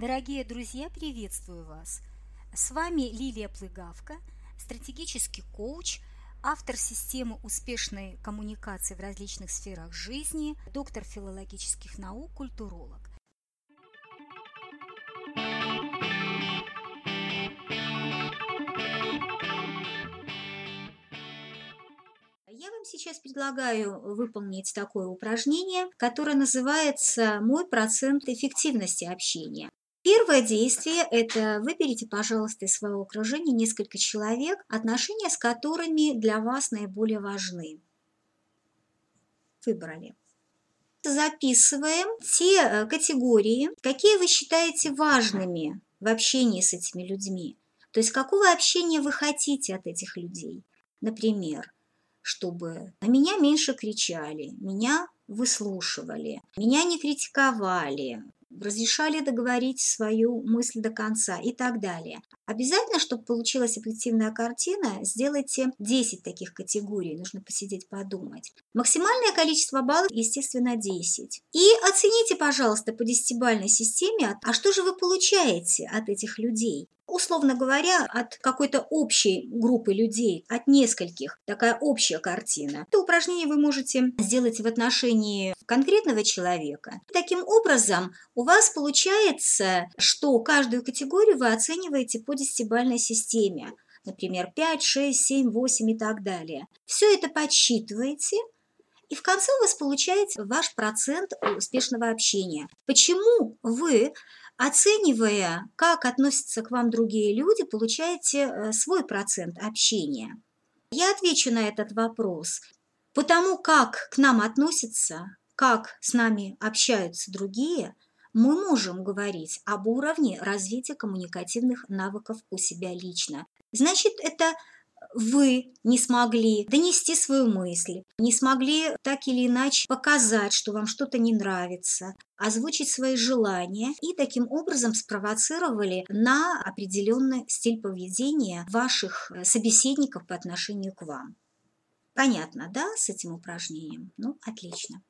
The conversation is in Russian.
Дорогие друзья, приветствую вас! С вами Лилия Плыгавка, стратегический коуч, автор системы успешной коммуникации в различных сферах жизни, доктор филологических наук, культуролог. Я вам сейчас предлагаю выполнить такое упражнение, которое называется «Мой процент эффективности общения». Первое действие – это выберите, пожалуйста, из своего окружения несколько человек, отношения с которыми для вас наиболее важны. Выбрали. Записываем те э, категории, какие вы считаете важными в общении с этими людьми. То есть какого общения вы хотите от этих людей. Например, чтобы на меня меньше кричали, меня выслушивали, меня не критиковали, разрешали договорить свою мысль до конца и так далее. Обязательно, чтобы получилась объективная картина, сделайте 10 таких категорий, нужно посидеть подумать. Максимальное количество баллов, естественно, 10. И оцените, пожалуйста, по десятибальной системе, а что же вы получаете от этих людей? Условно говоря, от какой-то общей группы людей, от нескольких, такая общая картина. Это упражнение вы можете сделать в отношении конкретного человека. Таким образом, у вас получается, что каждую категорию вы оцениваете по десятибальной системе. Например, 5, 6, 7, 8 и так далее. Все это подсчитываете, и в конце у вас получается ваш процент успешного общения. Почему вы Оценивая, как относятся к вам другие люди, получаете э, свой процент общения. Я отвечу на этот вопрос. Потому как к нам относятся, как с нами общаются другие, мы можем говорить об уровне развития коммуникативных навыков у себя лично. Значит, это вы не смогли донести свою мысль, не смогли так или иначе показать, что вам что-то не нравится, озвучить свои желания и таким образом спровоцировали на определенный стиль поведения ваших э, собеседников по отношению к вам. Понятно, да, с этим упражнением? Ну, отлично.